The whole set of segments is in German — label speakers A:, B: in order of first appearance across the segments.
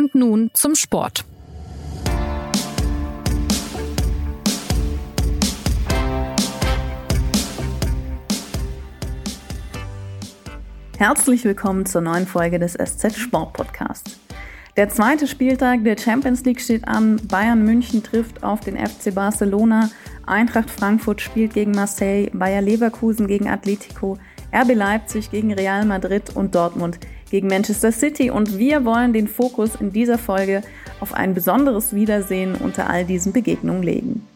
A: Und nun zum Sport.
B: Herzlich willkommen zur neuen Folge des SZ Sport Podcasts. Der zweite Spieltag der Champions League steht an. Bayern München trifft auf den FC Barcelona. Eintracht Frankfurt spielt gegen Marseille. Bayer Leverkusen gegen Atletico. RB Leipzig gegen Real Madrid und Dortmund gegen Manchester City. Und wir wollen den Fokus in dieser Folge auf ein besonderes Wiedersehen unter all diesen Begegnungen legen.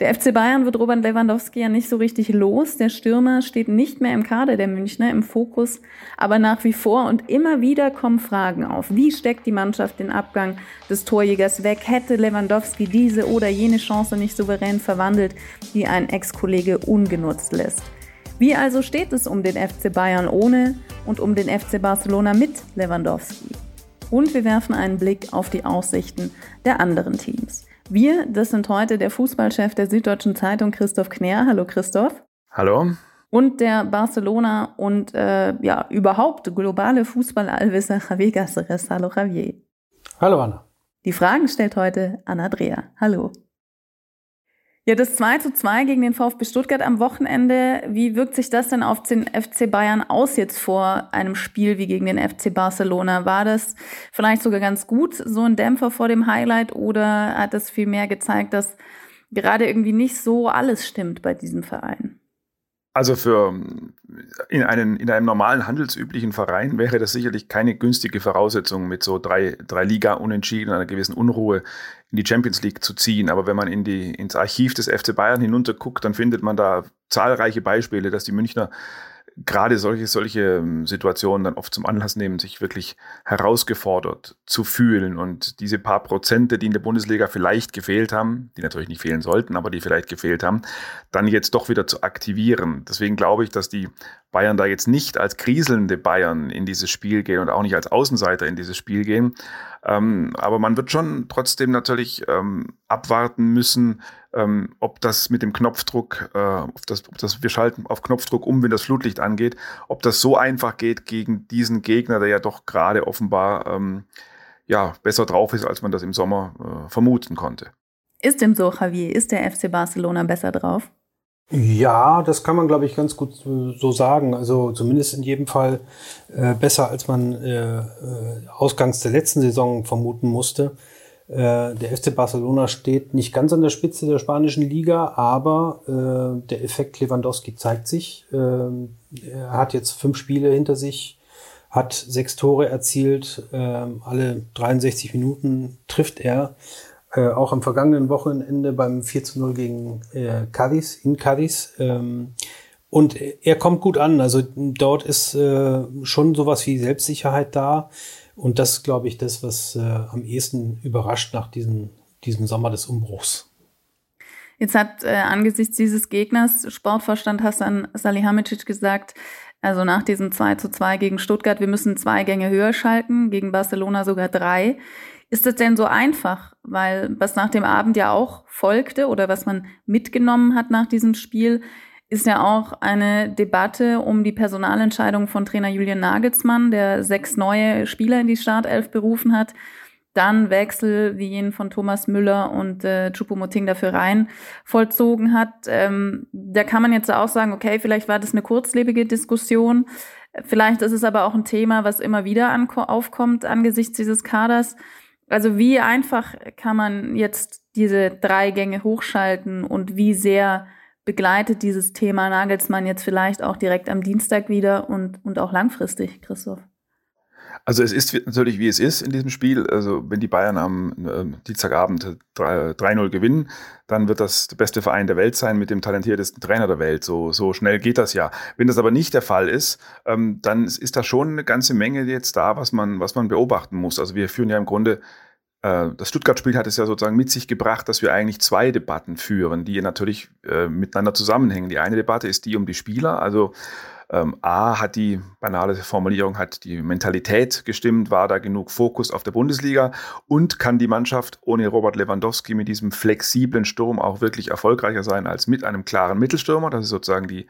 B: Der FC Bayern wird Robert Lewandowski ja nicht so richtig los. Der Stürmer steht nicht mehr im Kader der Münchner im Fokus, aber nach wie vor und immer wieder kommen Fragen auf. Wie steckt die Mannschaft den Abgang des Torjägers weg? Hätte Lewandowski diese oder jene Chance nicht souverän verwandelt, die ein Ex-Kollege ungenutzt lässt? Wie also steht es um den FC Bayern ohne und um den FC Barcelona mit Lewandowski? Und wir werfen einen Blick auf die Aussichten der anderen Teams. Wir, das sind heute der Fußballchef der Süddeutschen Zeitung Christoph Knär. Hallo Christoph.
C: Hallo.
B: Und der Barcelona und äh, ja, überhaupt globale Fußballallwisser Javier Gasseres. Hallo Javier.
D: Hallo Anna.
B: Die Fragen stellt heute Anna Dreher. Hallo. Ja, das 2 zu 2 gegen den VfB Stuttgart am Wochenende, wie wirkt sich das denn auf den FC Bayern aus jetzt vor einem Spiel wie gegen den FC Barcelona? War das vielleicht sogar ganz gut, so ein Dämpfer vor dem Highlight, oder hat das vielmehr gezeigt, dass gerade irgendwie nicht so alles stimmt bei diesem Verein?
C: Also für in, einen, in einem normalen handelsüblichen Verein wäre das sicherlich keine günstige Voraussetzung, mit so drei, drei Liga-Unentschieden, einer gewissen Unruhe in die Champions League zu ziehen. Aber wenn man in die, ins Archiv des FC Bayern hinunterguckt, dann findet man da zahlreiche Beispiele, dass die Münchner gerade solche, solche ähm, Situationen dann oft zum Anlass nehmen, sich wirklich herausgefordert zu fühlen und diese paar Prozente, die in der Bundesliga vielleicht gefehlt haben, die natürlich nicht fehlen sollten, aber die vielleicht gefehlt haben, dann jetzt doch wieder zu aktivieren. Deswegen glaube ich, dass die Bayern da jetzt nicht als kriselnde Bayern in dieses Spiel gehen und auch nicht als Außenseiter in dieses Spiel gehen. Ähm, aber man wird schon trotzdem natürlich ähm, abwarten müssen, ähm, ob das mit dem Knopfdruck, äh, ob, das, ob das, wir schalten auf Knopfdruck um, wenn das Flutlicht angeht, ob das so einfach geht gegen diesen Gegner, der ja doch gerade offenbar ähm, ja, besser drauf ist, als man das im Sommer äh, vermuten konnte.
B: Ist dem so, Javier? Ist der FC Barcelona besser drauf?
D: Ja, das kann man, glaube ich, ganz gut so sagen. Also zumindest in jedem Fall äh, besser, als man äh, äh ausgangs der letzten Saison vermuten musste. Äh, der FC Barcelona steht nicht ganz an der Spitze der spanischen Liga, aber äh, der Effekt Lewandowski zeigt sich. Äh, er hat jetzt fünf Spiele hinter sich, hat sechs Tore erzielt, äh, alle 63 Minuten trifft er. Äh, auch am vergangenen Wochenende beim 4 zu 0 gegen äh, Cadiz, in Cadiz. Ähm, und er kommt gut an. Also dort ist äh, schon sowas wie Selbstsicherheit da. Und das glaube ich, das, was äh, am ehesten überrascht nach diesem, diesem Sommer des Umbruchs.
B: Jetzt hat äh, angesichts dieses Gegners Sportvorstand Hassan Salihamidzic gesagt, also nach diesem 2 zu 2 gegen Stuttgart, wir müssen zwei Gänge höher schalten, gegen Barcelona sogar drei. Ist das denn so einfach? Weil was nach dem Abend ja auch folgte oder was man mitgenommen hat nach diesem Spiel, ist ja auch eine Debatte um die Personalentscheidung von Trainer Julian Nagelsmann, der sechs neue Spieler in die Startelf berufen hat. Dann Wechsel wie jenen von Thomas Müller und äh, Chupomoting dafür rein vollzogen hat. Ähm, da kann man jetzt auch sagen, okay, vielleicht war das eine kurzlebige Diskussion. Vielleicht ist es aber auch ein Thema, was immer wieder aufkommt angesichts dieses Kaders. Also wie einfach kann man jetzt diese drei Gänge hochschalten und wie sehr begleitet dieses Thema Nagelsmann jetzt vielleicht auch direkt am Dienstag wieder und, und auch langfristig, Christoph?
C: Also es ist natürlich, wie es ist in diesem Spiel. Also wenn die Bayern am äh, Dienstagabend 3-0 gewinnen, dann wird das der beste Verein der Welt sein mit dem talentiertesten Trainer der Welt. So, so schnell geht das ja. Wenn das aber nicht der Fall ist, ähm, dann ist da schon eine ganze Menge jetzt da, was man, was man beobachten muss. Also wir führen ja im Grunde das Stuttgart-Spiel hat es ja sozusagen mit sich gebracht, dass wir eigentlich zwei Debatten führen, die natürlich äh, miteinander zusammenhängen. Die eine Debatte ist die um die Spieler, also ähm, A hat die banale Formulierung, hat die Mentalität gestimmt, war da genug Fokus auf der Bundesliga und kann die Mannschaft ohne Robert Lewandowski mit diesem flexiblen Sturm auch wirklich erfolgreicher sein als mit einem klaren Mittelstürmer. Das ist sozusagen die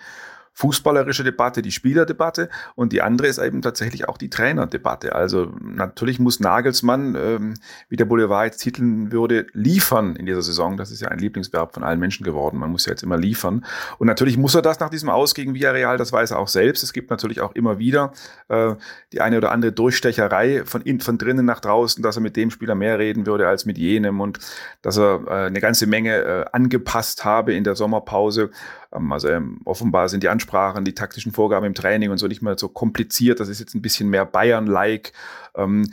C: fußballerische Debatte, die Spielerdebatte und die andere ist eben tatsächlich auch die Trainerdebatte. Also natürlich muss Nagelsmann, ähm, wie der Boulevard jetzt titeln würde, liefern in dieser Saison. Das ist ja ein Lieblingsverb von allen Menschen geworden. Man muss ja jetzt immer liefern. Und natürlich muss er das nach diesem Aus gegen Villarreal, das weiß er auch selbst. Es gibt natürlich auch immer wieder äh, die eine oder andere Durchstecherei von, in, von drinnen nach draußen, dass er mit dem Spieler mehr reden würde als mit jenem und dass er äh, eine ganze Menge äh, angepasst habe in der Sommerpause. Ähm, also ähm, offenbar sind die Ansprachen, die taktischen Vorgaben im Training und so nicht mehr so kompliziert. Das ist jetzt ein bisschen mehr Bayern-like. Ähm,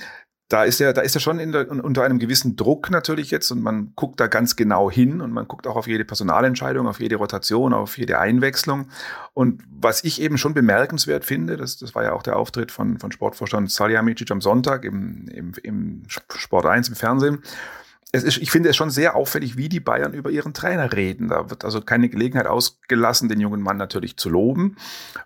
C: da ist er, da ist er schon der, unter einem gewissen Druck natürlich jetzt und man guckt da ganz genau hin und man guckt auch auf jede Personalentscheidung, auf jede Rotation, auf jede Einwechslung. Und was ich eben schon bemerkenswert finde, das, das war ja auch der Auftritt von, von Sportvorstand Salihamidzic am Sonntag im, im, im Sport 1 im Fernsehen, ist, ich finde es schon sehr auffällig, wie die Bayern über ihren Trainer reden. Da wird also keine Gelegenheit ausgelassen, den jungen Mann natürlich zu loben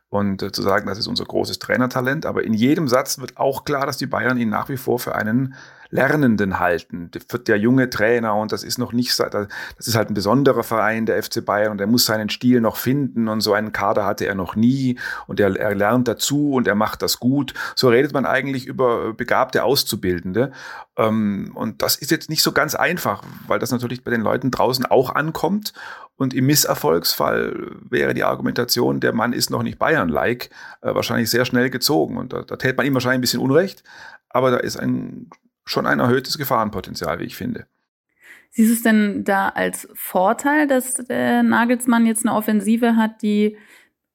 C: und äh, zu sagen, das ist unser großes Trainertalent. Aber in jedem Satz wird auch klar, dass die Bayern ihn nach wie vor für einen Lernenden halten. Der, der junge Trainer und das ist noch nicht, das ist halt ein besonderer Verein, der FC Bayern und er muss seinen Stil noch finden und so einen Kader hatte er noch nie und er, er lernt dazu und er macht das gut. So redet man eigentlich über begabte Auszubildende ähm, und das ist jetzt nicht so ganz einfach, weil das natürlich bei den Leuten draußen auch ankommt und im Misserfolgsfall wäre die Argumentation, der Mann ist noch nicht Bayern-like, äh, wahrscheinlich sehr schnell gezogen. Und da, da täte man ihm wahrscheinlich ein bisschen Unrecht. Aber da ist ein schon ein erhöhtes Gefahrenpotenzial, wie ich finde.
B: Siehst du es denn da als Vorteil, dass der Nagelsmann jetzt eine Offensive hat, die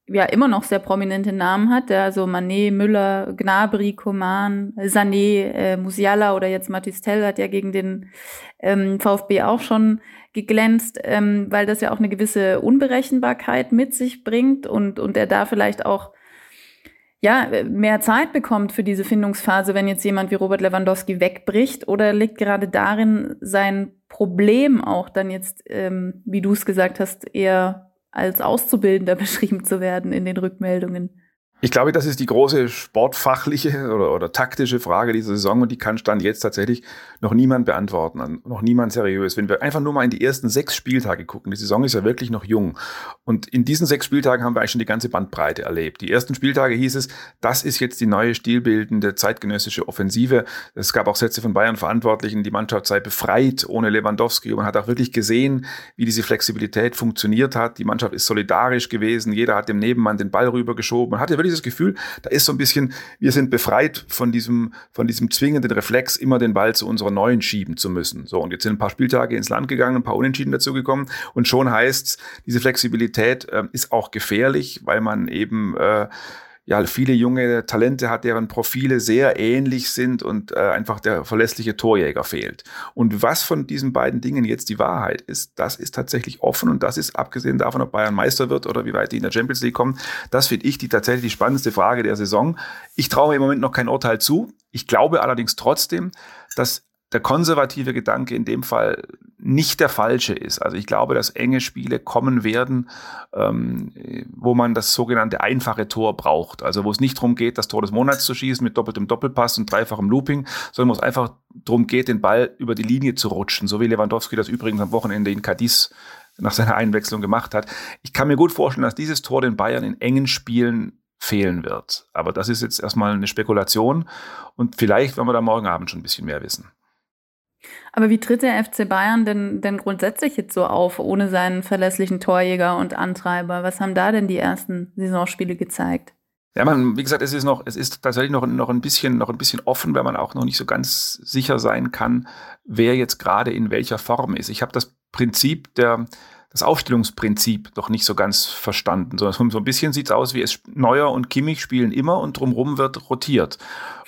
B: ja immer noch sehr prominente Namen hat, also Manet, Müller, Gnabry, Coman, Sané, äh, Musiala oder jetzt Matistel hat ja gegen den ähm, VfB auch schon geglänzt, ähm, weil das ja auch eine gewisse Unberechenbarkeit mit sich bringt und, und er da vielleicht auch ja, mehr Zeit bekommt für diese Findungsphase, wenn jetzt jemand wie Robert Lewandowski wegbricht? Oder liegt gerade darin sein Problem auch dann jetzt, ähm, wie du es gesagt hast, eher als Auszubildender beschrieben zu werden in den Rückmeldungen?
C: Ich glaube, das ist die große sportfachliche oder, oder taktische Frage dieser Saison und die kann Stand jetzt tatsächlich noch niemand beantworten, noch niemand seriös. Wenn wir einfach nur mal in die ersten sechs Spieltage gucken, die Saison ist ja wirklich noch jung und in diesen sechs Spieltagen haben wir eigentlich schon die ganze Bandbreite erlebt. Die ersten Spieltage hieß es, das ist jetzt die neue stilbildende zeitgenössische Offensive. Es gab auch Sätze von Bayern Verantwortlichen, die Mannschaft sei befreit ohne Lewandowski und man hat auch wirklich gesehen, wie diese Flexibilität funktioniert hat. Die Mannschaft ist solidarisch gewesen, jeder hat dem Nebenmann den Ball rübergeschoben. Man hatte wirklich dieses Gefühl, da ist so ein bisschen, wir sind befreit von diesem, von diesem zwingenden Reflex, immer den Ball zu unserer neuen schieben zu müssen. So, und jetzt sind ein paar Spieltage ins Land gegangen, ein paar Unentschieden dazugekommen und schon heißt diese Flexibilität äh, ist auch gefährlich, weil man eben äh, ja, viele junge Talente hat, deren Profile sehr ähnlich sind und äh, einfach der verlässliche Torjäger fehlt. Und was von diesen beiden Dingen jetzt die Wahrheit ist, das ist tatsächlich offen und das ist abgesehen davon, ob Bayern Meister wird oder wie weit die in der Champions League kommen, das finde ich die tatsächlich die spannendste Frage der Saison. Ich traue mir im Moment noch kein Urteil zu. Ich glaube allerdings trotzdem, dass der konservative Gedanke in dem Fall nicht der falsche ist. Also ich glaube, dass enge Spiele kommen werden, ähm, wo man das sogenannte einfache Tor braucht. Also wo es nicht darum geht, das Tor des Monats zu schießen mit doppeltem Doppelpass und dreifachem Looping, sondern wo es einfach darum geht, den Ball über die Linie zu rutschen, so wie Lewandowski das übrigens am Wochenende in Cadiz nach seiner Einwechslung gemacht hat. Ich kann mir gut vorstellen, dass dieses Tor den Bayern in engen Spielen fehlen wird. Aber das ist jetzt erstmal eine Spekulation und vielleicht werden wir da morgen Abend schon ein bisschen mehr wissen.
B: Aber wie tritt der FC Bayern denn, denn grundsätzlich jetzt so auf, ohne seinen verlässlichen Torjäger und Antreiber? Was haben da denn die ersten Saisonspiele gezeigt?
C: Ja, man, wie gesagt, es ist noch, es ist tatsächlich noch, noch ein bisschen, noch ein bisschen offen, weil man auch noch nicht so ganz sicher sein kann, wer jetzt gerade in welcher Form ist. Ich habe das Prinzip der, das Aufstellungsprinzip noch nicht so ganz verstanden. So, so ein bisschen sieht es aus, wie es Neuer und Kimmich spielen immer und drumherum wird rotiert.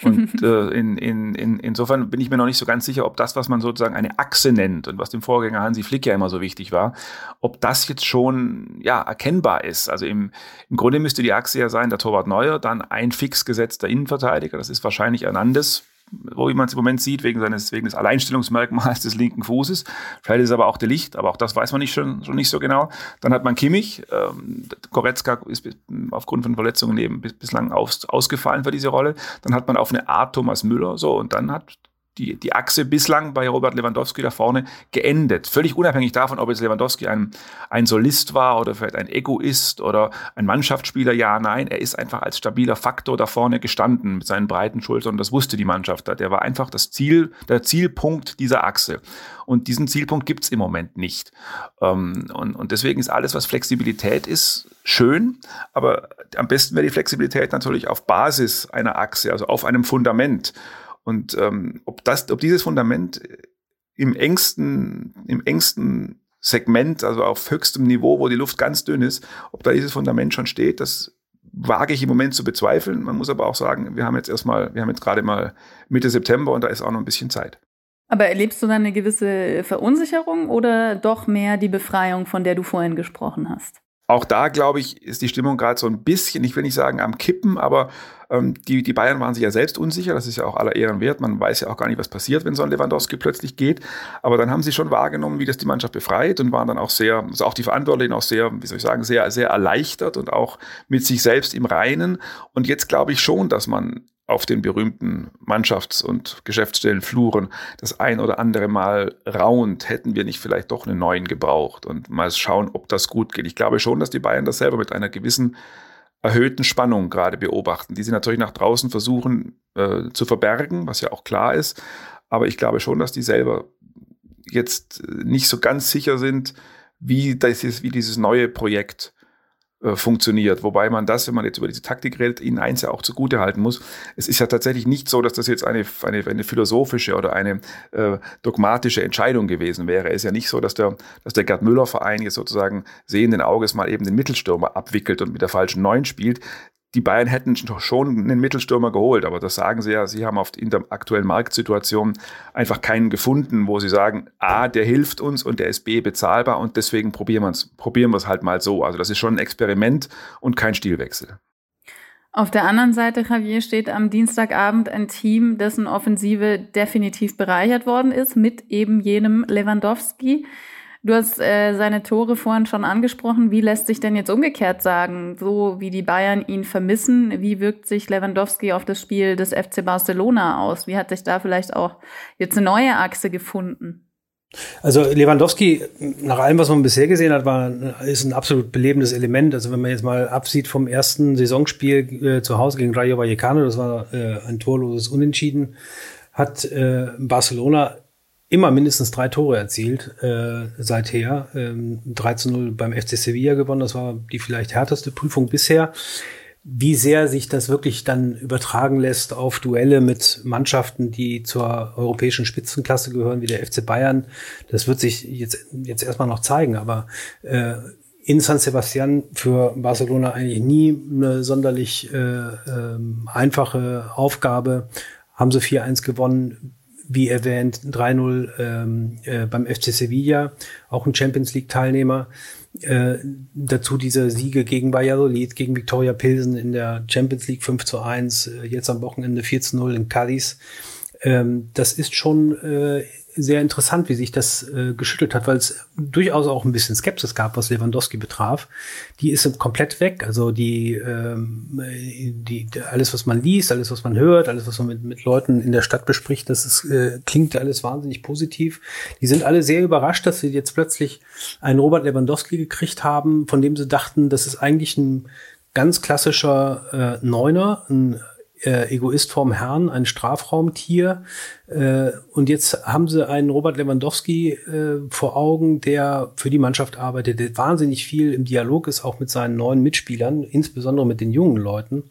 C: Und äh, in, in, in, insofern bin ich mir noch nicht so ganz sicher, ob das, was man sozusagen eine Achse nennt und was dem Vorgänger Hansi Flick ja immer so wichtig war, ob das jetzt schon ja, erkennbar ist. Also im, im Grunde müsste die Achse ja sein, der Torwart Neuer, dann ein fix gesetzter Innenverteidiger, das ist wahrscheinlich Hernandez, wo man es im Moment sieht, wegen, seines, wegen des Alleinstellungsmerkmals des linken Fußes. Vielleicht ist es aber auch der Licht, aber auch das weiß man nicht schon, schon nicht so genau. Dann hat man Kimmich. Ähm, Goretzka ist aufgrund von Verletzungen eben bislang aus, ausgefallen für diese Rolle. Dann hat man auf eine Art Thomas Müller. So, und dann hat die, die Achse bislang bei Robert Lewandowski da vorne geendet. Völlig unabhängig davon, ob jetzt Lewandowski ein, ein Solist war oder vielleicht ein Egoist oder ein Mannschaftsspieler, ja, nein, er ist einfach als stabiler Faktor da vorne gestanden mit seinen breiten Schultern das wusste die Mannschaft. Der war einfach das Ziel, der Zielpunkt dieser Achse. Und diesen Zielpunkt gibt's im Moment nicht. Ähm, und, und deswegen ist alles, was Flexibilität ist, schön, aber am besten wäre die Flexibilität natürlich auf Basis einer Achse, also auf einem Fundament. Und ähm, ob, das, ob dieses Fundament im engsten, im engsten Segment, also auf höchstem Niveau, wo die Luft ganz dünn ist, ob da dieses Fundament schon steht, das wage ich im Moment zu bezweifeln. Man muss aber auch sagen, wir haben jetzt erstmal, wir haben jetzt gerade mal Mitte September und da ist auch noch ein bisschen Zeit.
B: Aber erlebst du dann eine gewisse Verunsicherung oder doch mehr die Befreiung, von der du vorhin gesprochen hast?
C: Auch da, glaube ich, ist die Stimmung gerade so ein bisschen, ich will nicht sagen am Kippen, aber ähm, die, die Bayern waren sich ja selbst unsicher, das ist ja auch aller Ehren wert. Man weiß ja auch gar nicht, was passiert, wenn so ein Lewandowski plötzlich geht. Aber dann haben sie schon wahrgenommen, wie das die Mannschaft befreit und waren dann auch sehr, also auch die Verantwortlichen auch sehr, wie soll ich sagen, sehr, sehr erleichtert und auch mit sich selbst im Reinen. Und jetzt glaube ich schon, dass man auf den berühmten Mannschafts- und Geschäftsstellenfluren das ein oder andere Mal raunt, hätten wir nicht vielleicht doch einen neuen gebraucht und mal schauen, ob das gut geht. Ich glaube schon, dass die Bayern das selber mit einer gewissen erhöhten Spannung gerade beobachten, die sie natürlich nach draußen versuchen äh, zu verbergen, was ja auch klar ist. Aber ich glaube schon, dass die selber jetzt nicht so ganz sicher sind, wie, das ist, wie dieses neue Projekt äh, funktioniert. Wobei man das, wenn man jetzt über diese Taktik redet, ihnen eins ja auch zugute halten muss. Es ist ja tatsächlich nicht so, dass das jetzt eine, eine, eine philosophische oder eine äh, dogmatische Entscheidung gewesen wäre. Es ist ja nicht so, dass der, dass der Gerd Müller-Verein jetzt sozusagen sehenden Auges mal eben den Mittelstürmer abwickelt und mit der falschen Neun spielt die Bayern hätten schon einen Mittelstürmer geholt, aber das sagen sie ja, sie haben auf in der aktuellen Marktsituation einfach keinen gefunden, wo sie sagen, A, der hilft uns und der ist B, bezahlbar und deswegen probieren wir es probieren wir es halt mal so. Also das ist schon ein Experiment und kein Stilwechsel.
B: Auf der anderen Seite, Javier, steht am Dienstagabend ein Team, dessen Offensive definitiv bereichert worden ist mit eben jenem Lewandowski. Du hast äh, seine Tore vorhin schon angesprochen. Wie lässt sich denn jetzt umgekehrt sagen, so wie die Bayern ihn vermissen, wie wirkt sich Lewandowski auf das Spiel des FC Barcelona aus? Wie hat sich da vielleicht auch jetzt eine neue Achse gefunden?
D: Also Lewandowski, nach allem, was man bisher gesehen hat, war, ist ein absolut belebendes Element. Also wenn man jetzt mal absieht vom ersten Saisonspiel äh, zu Hause gegen Rayo Vallecano, das war äh, ein torloses Unentschieden, hat äh, Barcelona immer mindestens drei Tore erzielt äh, seither. Ähm, 3 zu 0 beim FC Sevilla gewonnen. Das war die vielleicht härteste Prüfung bisher. Wie sehr sich das wirklich dann übertragen lässt auf Duelle mit Mannschaften, die zur europäischen Spitzenklasse gehören, wie der FC Bayern, das wird sich jetzt, jetzt erstmal noch zeigen. Aber äh, in San Sebastian für Barcelona eigentlich nie eine sonderlich äh, äh, einfache Aufgabe. Haben sie 4-1 gewonnen wie erwähnt, 3-0 ähm, äh, beim FC Sevilla, auch ein Champions League-Teilnehmer. Äh, dazu diese Siege gegen Valladolid, gegen Victoria Pilsen in der Champions League 5 zu 1, äh, jetzt am Wochenende 4 zu 0 in Cadiz. Ähm, das ist schon äh, sehr interessant, wie sich das äh, geschüttelt hat, weil es durchaus auch ein bisschen Skepsis gab, was Lewandowski betraf. Die ist komplett weg. Also die, ähm, die, alles, was man liest, alles, was man hört, alles, was man mit, mit Leuten in der Stadt bespricht, das ist, äh, klingt alles wahnsinnig positiv. Die sind alle sehr überrascht, dass sie jetzt plötzlich einen Robert Lewandowski gekriegt haben, von dem sie dachten, das ist eigentlich ein ganz klassischer äh, Neuner, ein äh, Egoist vorm Herrn, ein Strafraumtier. Äh, und jetzt haben sie einen Robert Lewandowski äh, vor Augen, der für die Mannschaft arbeitet, der wahnsinnig viel im Dialog ist, auch mit seinen neuen Mitspielern, insbesondere mit den jungen Leuten.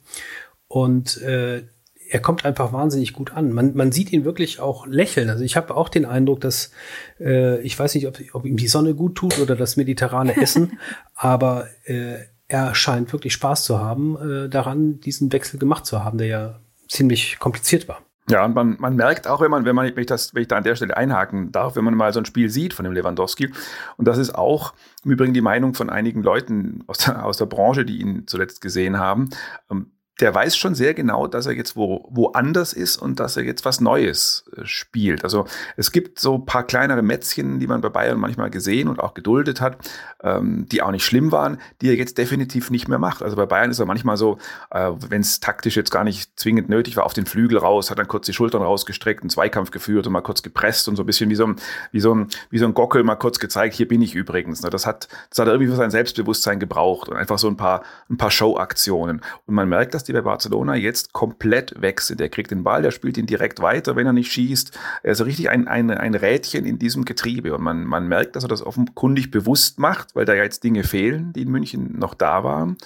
D: Und äh, er kommt einfach wahnsinnig gut an. Man, man sieht ihn wirklich auch lächeln. Also ich habe auch den Eindruck, dass äh, ich weiß nicht, ob, ob ihm die Sonne gut tut oder das mediterrane Essen, aber äh, er scheint wirklich Spaß zu haben, äh, daran, diesen Wechsel gemacht zu haben, der ja ziemlich kompliziert war.
C: Ja, und man, man merkt auch, wenn man, wenn man, wenn ich das, wenn ich da an der Stelle einhaken darf, wenn man mal so ein Spiel sieht von dem Lewandowski, und das ist auch im Übrigen die Meinung von einigen Leuten aus der, aus der Branche, die ihn zuletzt gesehen haben, ähm, der weiß schon sehr genau, dass er jetzt wo, woanders ist und dass er jetzt was Neues äh, spielt. Also es gibt so ein paar kleinere Mätzchen, die man bei Bayern manchmal gesehen und auch geduldet hat, ähm, die auch nicht schlimm waren, die er jetzt definitiv nicht mehr macht. Also bei Bayern ist er manchmal so, äh, wenn es taktisch jetzt gar nicht zwingend nötig war, auf den Flügel raus, hat dann kurz die Schultern rausgestreckt, einen Zweikampf geführt und mal kurz gepresst und so ein bisschen wie so ein, wie so ein, wie so ein Gockel mal kurz gezeigt, hier bin ich übrigens. Das hat, das hat irgendwie für sein Selbstbewusstsein gebraucht und einfach so ein paar, ein paar Show-Aktionen. Und man merkt, dass die bei Barcelona jetzt komplett weg sind. Er kriegt den Ball, der spielt ihn direkt weiter, wenn er nicht schießt. Er ist richtig ein, ein, ein Rädchen in diesem Getriebe. Und man, man merkt, dass er das offenkundig bewusst macht, weil da jetzt Dinge fehlen, die in München noch da waren.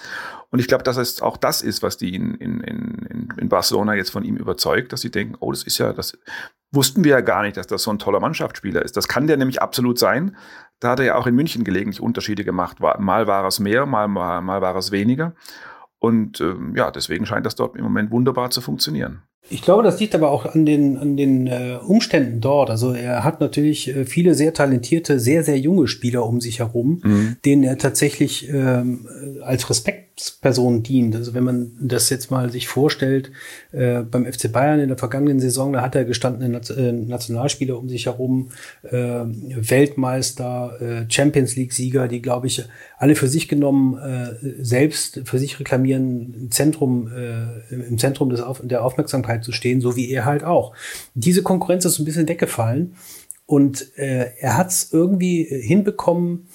C: Und ich glaube, dass es auch das ist, was die in, in, in, in Barcelona jetzt von ihm überzeugt, dass sie denken, oh, das ist ja, das wussten wir ja gar nicht, dass das so ein toller Mannschaftsspieler ist. Das kann der nämlich absolut sein. Da hat er ja auch in München gelegentlich Unterschiede gemacht. Mal war es mehr, mal, mal, mal war es weniger. Und ähm, ja, deswegen scheint das dort im Moment wunderbar zu funktionieren.
D: Ich glaube, das liegt aber auch an den, an den äh, Umständen dort. Also er hat natürlich äh, viele sehr talentierte, sehr, sehr junge Spieler um sich herum, mhm. denen er tatsächlich ähm, als Respektsperson dient. Also wenn man das jetzt mal sich vorstellt, äh, beim FC Bayern in der vergangenen Saison, da hat er gestandene äh, Nationalspieler um sich herum, äh, Weltmeister, äh, Champions League-Sieger, die, glaube ich, alle für sich genommen äh, selbst für sich reklamieren, im Zentrum, äh, im Zentrum des, der Aufmerksamkeit zu stehen, so wie er halt auch. Diese Konkurrenz ist ein bisschen weggefallen und er hat es irgendwie hinbekommen,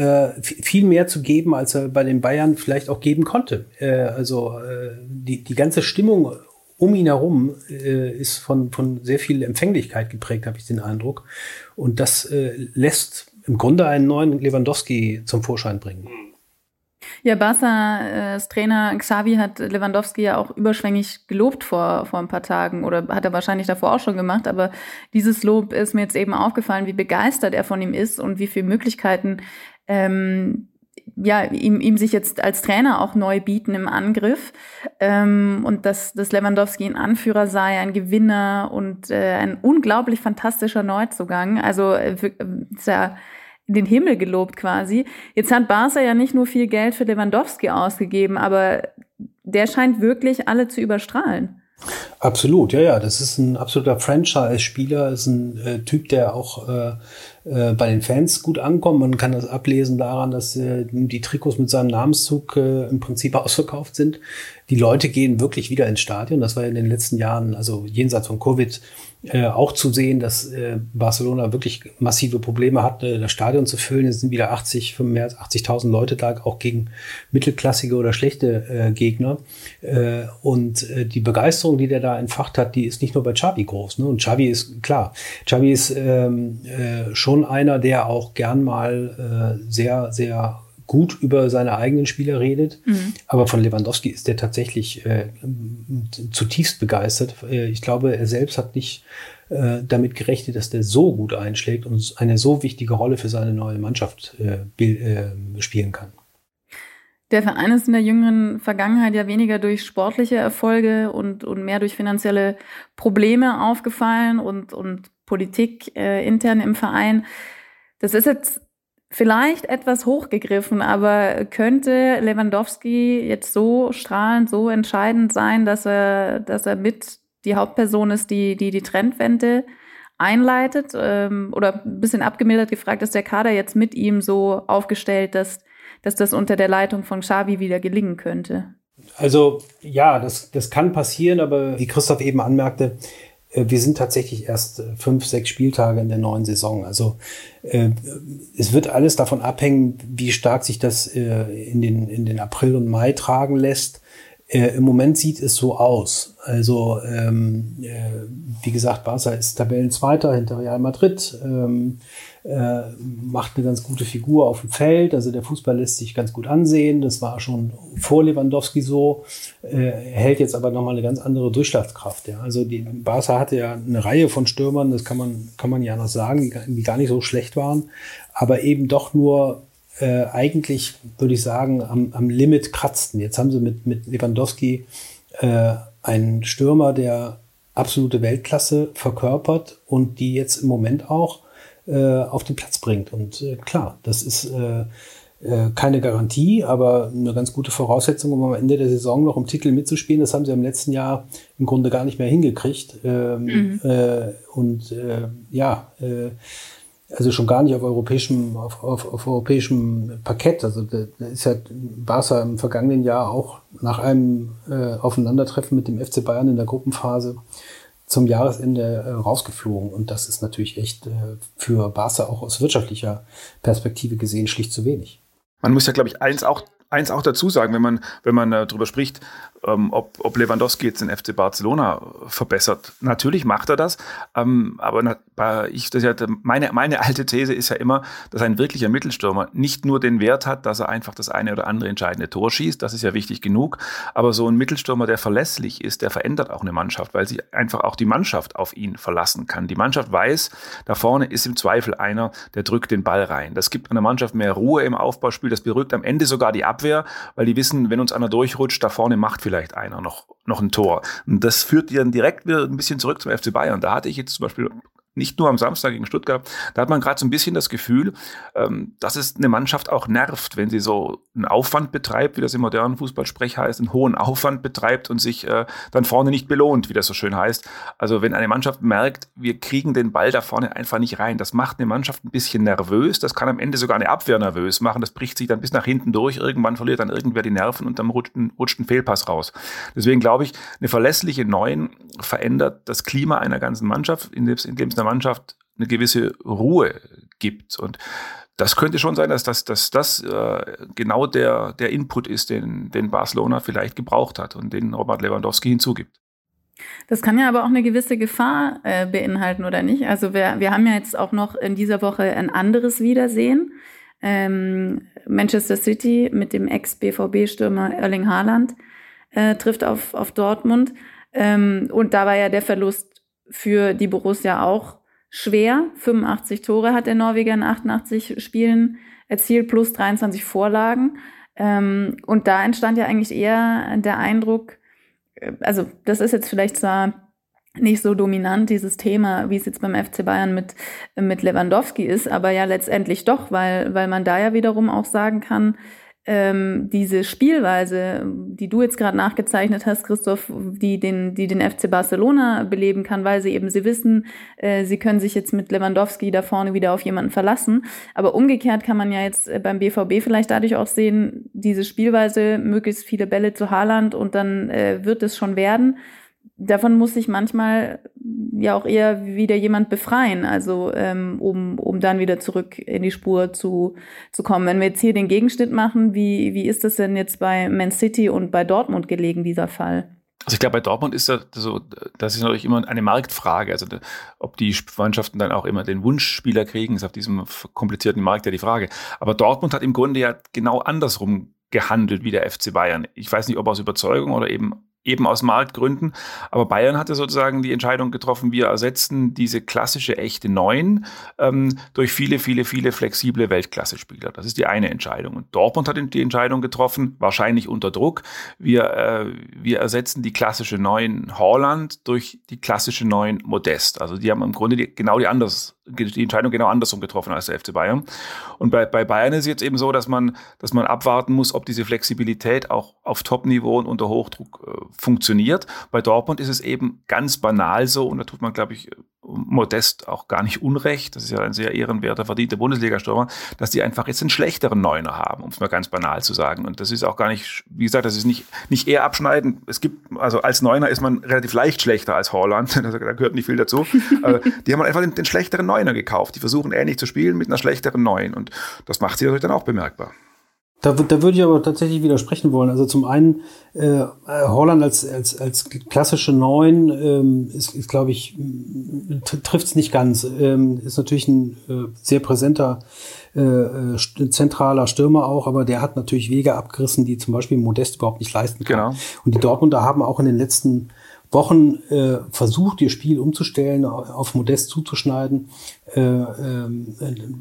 D: äh, viel mehr zu geben, als er bei den Bayern vielleicht auch geben konnte. Äh, also äh, die, die ganze Stimmung um ihn herum äh, ist von, von sehr viel Empfänglichkeit geprägt, habe ich den Eindruck. Und das äh, lässt im Grunde einen neuen Lewandowski zum Vorschein bringen.
B: Ja, Barca's Trainer Xavi hat Lewandowski ja auch überschwänglich gelobt vor, vor ein paar Tagen oder hat er wahrscheinlich davor auch schon gemacht, aber dieses Lob ist mir jetzt eben aufgefallen, wie begeistert er von ihm ist und wie viele Möglichkeiten ähm, ja, ihm, ihm sich jetzt als Trainer auch neu bieten im Angriff. Ähm, und dass, dass Lewandowski ein Anführer sei, ein Gewinner und äh, ein unglaublich fantastischer Neuzugang. Also äh, ist ja in den Himmel gelobt quasi. Jetzt hat Barca ja nicht nur viel Geld für Lewandowski ausgegeben, aber der scheint wirklich alle zu überstrahlen.
D: Absolut, ja, ja. Das ist ein absoluter Franchise-Spieler, ist ein äh, Typ, der auch äh, äh, bei den Fans gut ankommt. Man kann das ablesen daran, dass äh, die Trikots mit seinem Namenszug äh, im Prinzip ausverkauft sind. Die Leute gehen wirklich wieder ins Stadion. Das war in den letzten Jahren, also jenseits von Covid, äh, auch zu sehen, dass äh, Barcelona wirklich massive Probleme hat, äh, das Stadion zu füllen. Es sind wieder 80, mehr als 80.000 Leute da, auch gegen mittelklassige oder schlechte äh, Gegner. Äh, und äh, die Begeisterung, die der da entfacht hat, die ist nicht nur bei Xavi groß. Ne? Und Xavi ist klar, Xavi ist ähm, äh, schon einer, der auch gern mal sehr, sehr gut über seine eigenen Spieler redet. Mhm. Aber von Lewandowski ist der tatsächlich äh, zutiefst begeistert. Äh, ich glaube, er selbst hat nicht äh, damit gerechnet, dass der so gut einschlägt und eine so wichtige Rolle für seine neue Mannschaft äh, äh, spielen kann.
B: Der Verein ist in der jüngeren Vergangenheit ja weniger durch sportliche Erfolge und, und mehr durch finanzielle Probleme aufgefallen und, und Politik äh, intern im Verein. Das ist jetzt vielleicht etwas hochgegriffen, aber könnte Lewandowski jetzt so strahlend, so entscheidend sein, dass er, dass er mit die Hauptperson ist, die die, die Trendwende einleitet? Ähm, oder ein bisschen abgemildert gefragt, ist der Kader jetzt mit ihm so aufgestellt, dass, dass das unter der Leitung von Xavi wieder gelingen könnte?
D: Also ja, das, das kann passieren, aber wie Christoph eben anmerkte, wir sind tatsächlich erst äh, fünf, sechs Spieltage in der neuen Saison. Also äh, es wird alles davon abhängen, wie stark sich das äh, in, den, in den April und Mai tragen lässt. Äh, Im Moment sieht es so aus. Also ähm, äh, wie gesagt, Barca ist Tabellenzweiter hinter Real Madrid. Ähm, äh, macht eine ganz gute Figur auf dem Feld. Also der Fußball lässt sich ganz gut ansehen. Das war schon vor Lewandowski so. Äh, hält jetzt aber nochmal eine ganz andere Durchschlagskraft. Ja. Also die Barca hatte ja eine Reihe von Stürmern, das kann man, kann man ja noch sagen, die, die gar nicht so schlecht waren, aber eben doch nur äh, eigentlich, würde ich sagen, am, am Limit kratzten. Jetzt haben sie mit, mit Lewandowski äh, einen Stürmer, der absolute Weltklasse verkörpert und die jetzt im Moment auch äh, auf den Platz bringt. Und äh, klar, das ist, äh, äh, keine Garantie, aber eine ganz gute Voraussetzung, um am Ende der Saison noch um Titel mitzuspielen. Das haben sie im letzten Jahr im Grunde gar nicht mehr hingekriegt. Ähm, mhm. äh, und äh, ja, äh, also schon gar nicht auf europäischem, auf, auf, auf europäischem Parkett. Also da, ist ja Barca im vergangenen Jahr auch nach einem äh, Aufeinandertreffen mit dem FC Bayern in der Gruppenphase zum Jahresende äh, rausgeflogen. Und das ist natürlich echt äh, für Barca auch aus wirtschaftlicher Perspektive gesehen schlicht zu wenig.
C: Man muss ja, glaube ich, eins auch, eins auch dazu sagen, wenn man, wenn man äh, darüber spricht, ähm, ob, ob Lewandowski jetzt den FC Barcelona verbessert. Natürlich macht er das, ähm, aber na, ich, das ja, meine, meine alte These ist ja immer, dass ein wirklicher Mittelstürmer nicht nur den Wert hat, dass er einfach das eine oder andere entscheidende Tor schießt, das ist ja wichtig genug, aber so ein Mittelstürmer, der verlässlich ist, der verändert auch eine Mannschaft, weil sich einfach auch die Mannschaft auf ihn verlassen kann. Die Mannschaft weiß, da vorne ist im Zweifel einer, der drückt den Ball rein. Das gibt einer Mannschaft mehr Ruhe im Aufbauspiel, das beruhigt am Ende sogar die Abwehr, weil die wissen, wenn uns einer durchrutscht, da vorne macht vielleicht einer noch, noch ein Tor. Und das führt dann direkt wieder ein bisschen zurück zum FC Bayern. Da hatte ich jetzt zum Beispiel nicht nur am Samstag gegen Stuttgart, da hat man gerade so ein bisschen das Gefühl, ähm, dass es eine Mannschaft auch nervt, wenn sie so einen Aufwand betreibt, wie das im modernen Fußballsprech heißt, einen hohen Aufwand betreibt und sich äh, dann vorne nicht belohnt, wie das so schön heißt. Also wenn eine Mannschaft merkt, wir kriegen den Ball da vorne einfach nicht rein, das macht eine Mannschaft ein bisschen nervös, das kann am Ende sogar eine Abwehr nervös machen, das bricht sich dann bis nach hinten durch, irgendwann verliert dann irgendwer die Nerven und dann rutscht ein, rutscht ein Fehlpass raus. Deswegen glaube ich, eine verlässliche Neun verändert das Klima einer ganzen Mannschaft, in dem es der Mannschaft eine gewisse Ruhe gibt. Und das könnte schon sein, dass das, dass das äh, genau der, der Input ist, den, den Barcelona vielleicht gebraucht hat und den Robert Lewandowski hinzugibt.
B: Das kann ja aber auch eine gewisse Gefahr äh, beinhalten, oder nicht? Also wir, wir haben ja jetzt auch noch in dieser Woche ein anderes Wiedersehen. Ähm, Manchester City mit dem Ex-BVB-Stürmer Erling Haaland äh, trifft auf, auf Dortmund. Ähm, und da war ja der Verlust für die Borussia auch schwer. 85 Tore hat der Norweger in 88 Spielen erzielt, plus 23 Vorlagen. Ähm, und da entstand ja eigentlich eher der Eindruck, äh, also das ist jetzt vielleicht zwar nicht so dominant, dieses Thema, wie es jetzt beim FC Bayern mit, mit Lewandowski ist, aber ja letztendlich doch, weil, weil man da ja wiederum auch sagen kann, ähm, diese Spielweise, die du jetzt gerade nachgezeichnet hast, Christoph, die den, die den FC Barcelona beleben kann, weil sie eben sie wissen, äh, sie können sich jetzt mit Lewandowski da vorne wieder auf jemanden verlassen. Aber umgekehrt kann man ja jetzt äh, beim BVB vielleicht dadurch auch sehen, diese Spielweise, möglichst viele Bälle zu Haaland und dann äh, wird es schon werden davon muss sich manchmal ja auch eher wieder jemand befreien, also ähm, um, um dann wieder zurück in die Spur zu, zu kommen. Wenn wir jetzt hier den Gegenschnitt machen, wie, wie ist das denn jetzt bei Man City und bei Dortmund gelegen, dieser Fall?
C: Also ich glaube, bei Dortmund ist das so, das ist natürlich immer eine Marktfrage. Also ob die Mannschaften dann auch immer den Wunschspieler kriegen, ist auf diesem komplizierten Markt ja die Frage. Aber Dortmund hat im Grunde ja genau andersrum gehandelt wie der FC Bayern. Ich weiß nicht, ob aus Überzeugung oder eben eben aus Marktgründen. Aber Bayern hatte sozusagen die Entscheidung getroffen, wir ersetzen diese klassische echte Neun ähm, durch viele, viele, viele flexible Weltklasse-Spieler. Das ist die eine Entscheidung. Und Dortmund hat die Entscheidung getroffen, wahrscheinlich unter Druck. Wir, äh, wir ersetzen die klassische Neun Holland durch die klassische Neun Modest. Also die haben im Grunde die, genau die anders die Entscheidung genau andersrum getroffen als der FC Bayern. Und bei, bei Bayern ist es jetzt eben so, dass man, dass man abwarten muss, ob diese Flexibilität auch auf Top-Niveau und unter Hochdruck äh, funktioniert. Bei Dortmund ist es eben ganz banal so, und da tut man, glaube ich, Modest auch gar nicht unrecht, das ist ja ein sehr ehrenwerter, verdienter Bundesliga-Stürmer, dass die einfach jetzt einen schlechteren Neuner haben, um es mal ganz banal zu sagen. Und das ist auch gar nicht, wie gesagt, das ist nicht, nicht eher abschneiden. Es gibt, also als Neuner ist man relativ leicht schlechter als Holland, da gehört nicht viel dazu. die haben einfach den, den schlechteren Neuner gekauft. Die versuchen ähnlich zu spielen mit einer schlechteren Neun. Und das macht sie natürlich dann auch bemerkbar.
D: Da, da würde ich aber tatsächlich widersprechen wollen. Also zum einen, äh, Holland als, als, als klassische Neun ähm, ist, ist glaube ich, trifft es nicht ganz. Ähm, ist natürlich ein äh, sehr präsenter äh, zentraler Stürmer auch, aber der hat natürlich Wege abgerissen, die zum Beispiel Modest überhaupt nicht leisten kann. Genau. Und die Dortmunder haben auch in den letzten Wochen äh, versucht, ihr Spiel umzustellen, auf Modest zuzuschneiden. Äh, äh,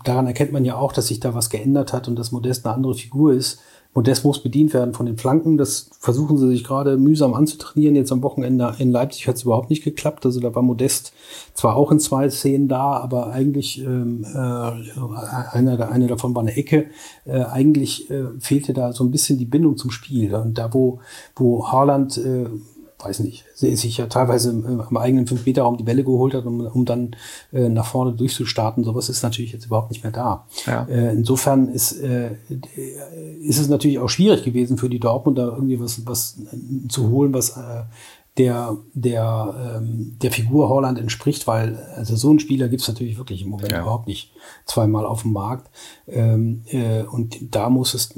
D: daran erkennt man ja auch, dass sich da was geändert hat und dass Modest eine andere Figur ist Modest muss bedient werden von den Flanken. Das versuchen sie sich gerade mühsam anzutrainieren. Jetzt am Wochenende in Leipzig hat es überhaupt nicht geklappt. Also da war Modest zwar auch in zwei Szenen da, aber eigentlich ähm, äh, einer, eine davon war eine Ecke. Äh, eigentlich äh, fehlte da so ein bisschen die Bindung zum Spiel. Und da, wo, wo Haaland äh, weiß nicht, sich ja teilweise am eigenen 5-Meter-Raum die Bälle geholt hat, um, um dann äh, nach vorne durchzustarten. Sowas ist natürlich jetzt überhaupt nicht mehr da. Ja. Äh, insofern ist, äh, ist es natürlich auch schwierig gewesen für die Dortmunder irgendwie was, was zu holen, was äh, der, der, ähm, der Figur Holland entspricht, weil also so einen Spieler gibt's natürlich wirklich im Moment ja. überhaupt nicht zweimal auf dem Markt. Ähm, äh, und da muss es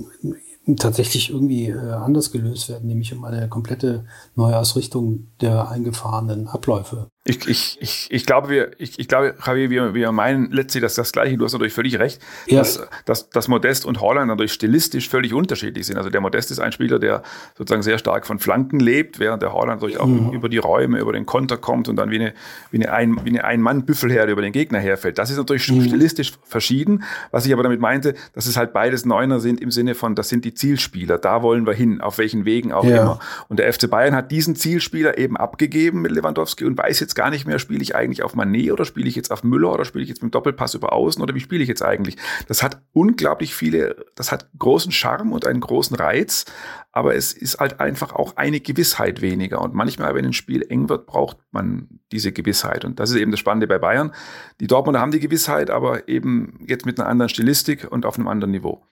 D: tatsächlich irgendwie äh, anders gelöst werden, nämlich um eine komplette Neuausrichtung der eingefahrenen Abläufe.
C: Ich, ich, ich, ich glaube, wir, ich, ich glaube, Javier, wir, wir meinen letztlich das, das Gleiche. Du hast natürlich völlig recht, ja. dass, dass, dass Modest und Holland natürlich stilistisch völlig unterschiedlich sind. Also der Modest ist ein Spieler, der sozusagen sehr stark von Flanken lebt, während der Holland natürlich auch mhm. über die Räume, über den Konter kommt und dann wie eine, wie eine, ein, wie eine Ein-Mann-Büffelherde über den Gegner herfällt. Das ist natürlich mhm. stilistisch verschieden. Was ich aber damit meinte, dass es halt beides Neuner sind im Sinne von, das sind die Zielspieler. Da wollen wir hin, auf welchen Wegen auch ja. immer. Und der FC Bayern hat diesen Zielspieler eben abgegeben mit Lewandowski und weiß jetzt jetzt gar nicht mehr, spiele ich eigentlich auf Manet oder spiele ich jetzt auf Müller oder spiele ich jetzt mit Doppelpass über Außen oder wie spiele ich jetzt eigentlich? Das hat unglaublich viele, das hat großen Charme und einen großen Reiz, aber es ist halt einfach auch eine Gewissheit weniger. Und manchmal, wenn ein Spiel eng wird, braucht man diese Gewissheit. Und das ist eben das Spannende bei Bayern. Die Dortmunder haben die Gewissheit, aber eben jetzt mit einer anderen Stilistik und auf einem anderen Niveau.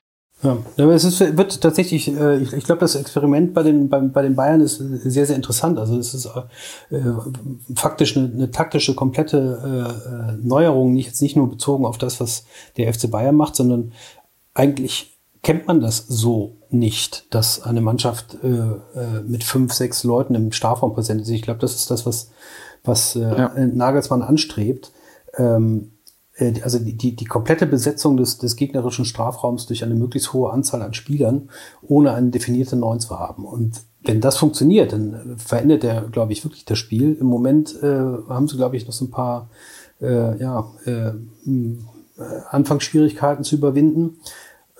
D: Ja, aber es ist, wird tatsächlich, äh, ich, ich glaube, das Experiment bei den, bei, bei den Bayern ist sehr, sehr interessant. Also es ist äh, faktisch eine, eine taktische, komplette äh, Neuerung, nicht jetzt nicht nur bezogen auf das, was der FC Bayern macht, sondern eigentlich kennt man das so nicht, dass eine Mannschaft äh, äh mit fünf, sechs Leuten im Strafraum präsent ist. Ich glaube, das ist das, was, was äh, ja. Nagelsmann anstrebt. Ähm, äh, also die, die, die komplette Besetzung des, des gegnerischen Strafraums durch eine möglichst hohe Anzahl an Spielern, ohne eine definierte Neun zu haben. Und wenn das funktioniert, dann verändert er, glaube ich, wirklich das Spiel. Im Moment äh, haben sie, glaube ich, noch so ein paar äh, ja, äh, Anfangsschwierigkeiten zu überwinden.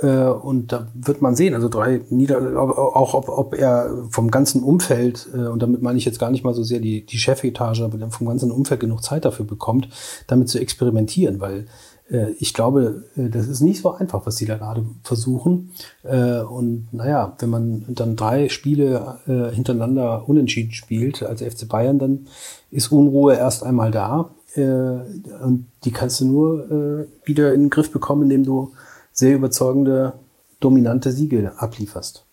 D: Äh, und da wird man sehen, also drei Nieder auch ob, ob er vom ganzen Umfeld, äh, und damit meine ich jetzt gar nicht mal so sehr die, die Chefetage, aber vom ganzen Umfeld genug Zeit dafür bekommt, damit zu experimentieren, weil äh, ich glaube, das ist nicht so einfach, was die da gerade versuchen. Und naja, wenn man dann drei Spiele hintereinander unentschieden spielt als FC Bayern, dann ist Unruhe erst einmal da. Und die kannst du nur wieder in den Griff bekommen, indem du sehr überzeugende, dominante Siege ablieferst.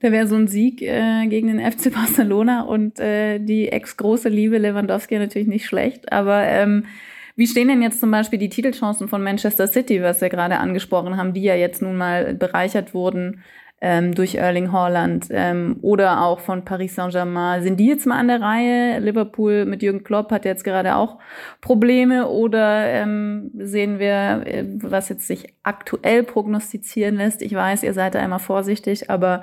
B: Da wäre so ein Sieg äh, gegen den FC Barcelona und äh, die ex-große Liebe Lewandowski natürlich nicht schlecht. Aber ähm, wie stehen denn jetzt zum Beispiel die Titelchancen von Manchester City, was wir gerade angesprochen haben, die ja jetzt nun mal bereichert wurden ähm, durch Erling Haaland ähm, oder auch von Paris Saint-Germain. Sind die jetzt mal an der Reihe? Liverpool mit Jürgen Klopp hat jetzt gerade auch Probleme oder ähm, sehen wir, äh, was jetzt sich aktuell prognostizieren lässt? Ich weiß, ihr seid da immer vorsichtig, aber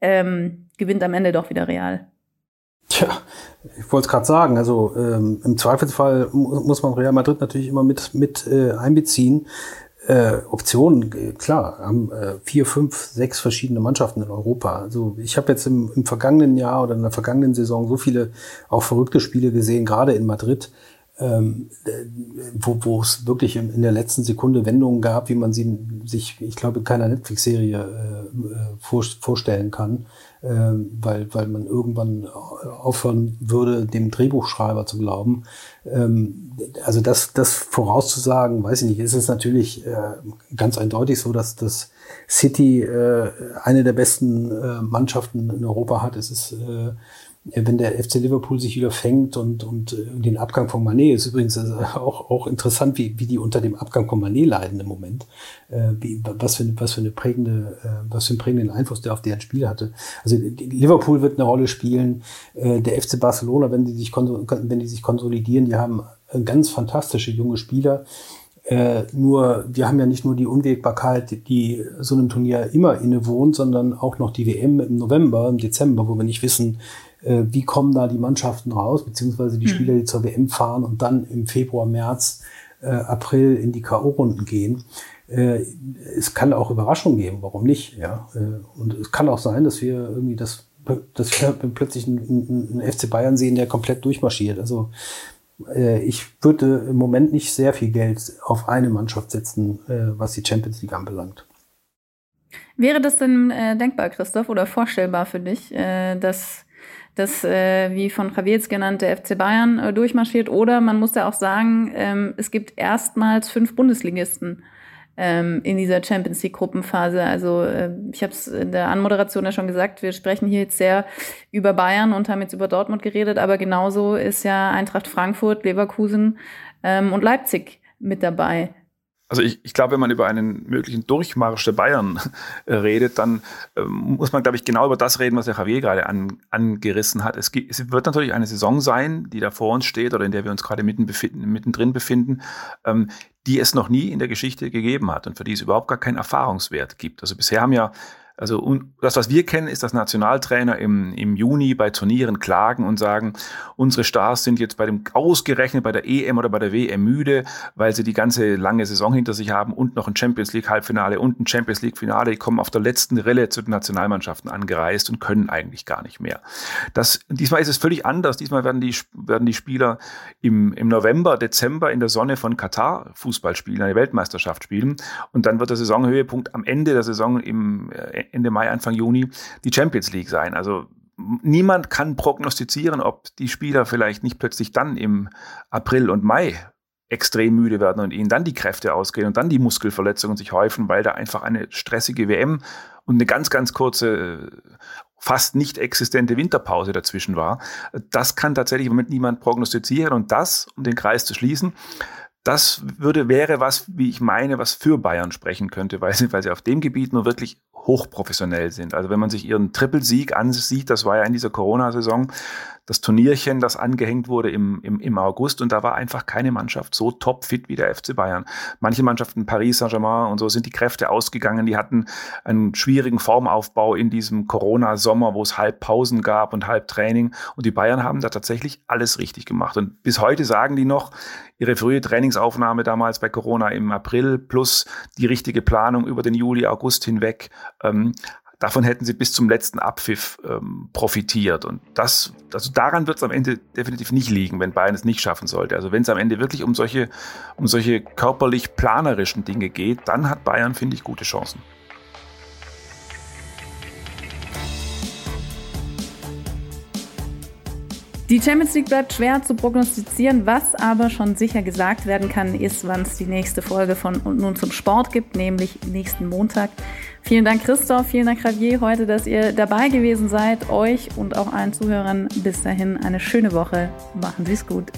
B: ähm, gewinnt am Ende doch wieder Real.
D: Tja, ich wollte es gerade sagen, also ähm, im Zweifelsfall muss man Real Madrid natürlich immer mit, mit äh, einbeziehen äh, Optionen, klar, haben äh, vier, fünf, sechs verschiedene Mannschaften in Europa. Also ich habe jetzt im, im vergangenen Jahr oder in der vergangenen Saison so viele auch verrückte Spiele gesehen, gerade in Madrid, ähm, wo es wirklich in, in, der letzten Sekunde Wendungen gab, wie man sie sich, ich glaube, keiner Netflix-Serie äh, äh vor, vorstellen kann weil, weil man irgendwann aufhören würde, dem Drehbuchschreiber zu glauben. Ähm, also das, das vorauszusagen, weiß ich nicht, ist es natürlich äh, ganz eindeutig so, dass das City äh, eine der besten äh, Mannschaften in Europa hat. Es ist äh, wenn der FC Liverpool sich wieder fängt und, und äh, den Abgang von Manet ist übrigens äh, auch, auch interessant, wie, wie die unter dem Abgang von Manet leiden im Moment, äh, wie, was, für, was für eine prägende, äh, was für einen prägenden Einfluss der auf deren Spiel hatte. Also Liverpool wird eine Rolle spielen, äh, der FC Barcelona, wenn die sich, wenn die sich konsolidieren, die haben ganz fantastische junge Spieler. Äh, nur, wir haben ja nicht nur die Unwägbarkeit, die so einem Turnier immer innewohnt, sondern auch noch die WM im November, im Dezember, wo wir nicht wissen, äh, wie kommen da die Mannschaften raus, beziehungsweise die hm. Spieler, die zur WM fahren und dann im Februar, März äh, April in die K.O.-Runden gehen. Äh, es kann auch Überraschungen geben, warum nicht? Ja? Äh, und es kann auch sein, dass wir irgendwie das, dass wir plötzlich einen, einen FC Bayern sehen, der komplett durchmarschiert. Also äh, ich würde im Moment nicht sehr viel Geld auf eine Mannschaft setzen, was die Champions League anbelangt.
B: Wäre das denn äh, denkbar, Christoph, oder vorstellbar für dich, äh, dass das, äh, wie von Javier jetzt genannte FC Bayern äh, durchmarschiert? Oder man muss ja auch sagen, ähm, es gibt erstmals fünf Bundesligisten ähm, in dieser Champions League Gruppenphase. Also äh, ich habe es in der Anmoderation ja schon gesagt, wir sprechen hier jetzt sehr über Bayern und haben jetzt über Dortmund geredet, aber genauso ist ja Eintracht Frankfurt, Leverkusen ähm, und Leipzig mit dabei.
C: Also ich, ich glaube, wenn man über einen möglichen Durchmarsch der Bayern redet, dann ähm, muss man, glaube ich, genau über das reden, was der Javier gerade an, angerissen hat. Es, es, wird natürlich eine Saison sein, die da vor uns steht oder in der wir uns gerade mitten befinden, mittendrin befinden, ähm, die es noch nie in der Geschichte gegeben hat und für die es überhaupt gar keinen Erfahrungswert gibt. Also bisher haben ja also das, was wir kennen, ist, dass Nationaltrainer im, im Juni bei Turnieren klagen und sagen, unsere Stars sind jetzt bei dem ausgerechnet bei der EM oder bei der WM müde, weil sie die ganze lange Saison hinter sich haben und noch ein Champions League Halbfinale und ein Champions League Finale, die kommen auf der letzten Rille zu den Nationalmannschaften angereist und können eigentlich gar nicht mehr. Das, diesmal ist es völlig anders. Diesmal werden die, werden die Spieler im, im November, Dezember in der Sonne von Katar Fußball spielen, eine Weltmeisterschaft spielen und dann wird der Saisonhöhepunkt am Ende der Saison im äh, Ende Mai, Anfang Juni die Champions League sein. Also niemand kann prognostizieren, ob die Spieler vielleicht nicht plötzlich dann im April und Mai extrem müde werden und ihnen dann die Kräfte ausgehen und dann die Muskelverletzungen sich häufen, weil da einfach eine stressige WM und eine ganz, ganz kurze, fast nicht existente Winterpause dazwischen war. Das kann tatsächlich im Moment niemand prognostizieren und das, um den Kreis zu schließen, das würde, wäre was, wie ich meine, was für Bayern sprechen könnte, weil sie, weil sie auf dem Gebiet nur wirklich hochprofessionell sind. Also wenn man sich ihren Trippelsieg ansieht, das war ja in dieser Corona-Saison, das Turnierchen, das angehängt wurde im, im, im August und da war einfach keine Mannschaft so topfit wie der FC Bayern. Manche Mannschaften, Paris Saint-Germain und so, sind die Kräfte ausgegangen. Die hatten einen schwierigen Formaufbau in diesem Corona-Sommer, wo es halb Pausen gab und halb Training. Und die Bayern haben da tatsächlich alles richtig gemacht. Und bis heute sagen die noch, ihre frühe Trainingsaufnahme damals bei Corona im April plus die richtige Planung über den Juli, August hinweg ähm, davon hätten sie bis zum letzten Abpfiff ähm, profitiert. Und das, also daran wird es am Ende definitiv nicht liegen, wenn Bayern es nicht schaffen sollte. Also wenn es am Ende wirklich um solche, um solche körperlich planerischen Dinge geht, dann hat Bayern, finde ich, gute Chancen.
B: Die Champions League bleibt schwer zu prognostizieren. Was aber schon sicher gesagt werden kann, ist, wann es die nächste Folge von Und nun zum Sport gibt, nämlich nächsten Montag. Vielen Dank, Christoph. Vielen Dank, Javier, heute, dass ihr dabei gewesen seid. Euch und auch allen Zuhörern bis dahin eine schöne Woche. Machen Sie es gut.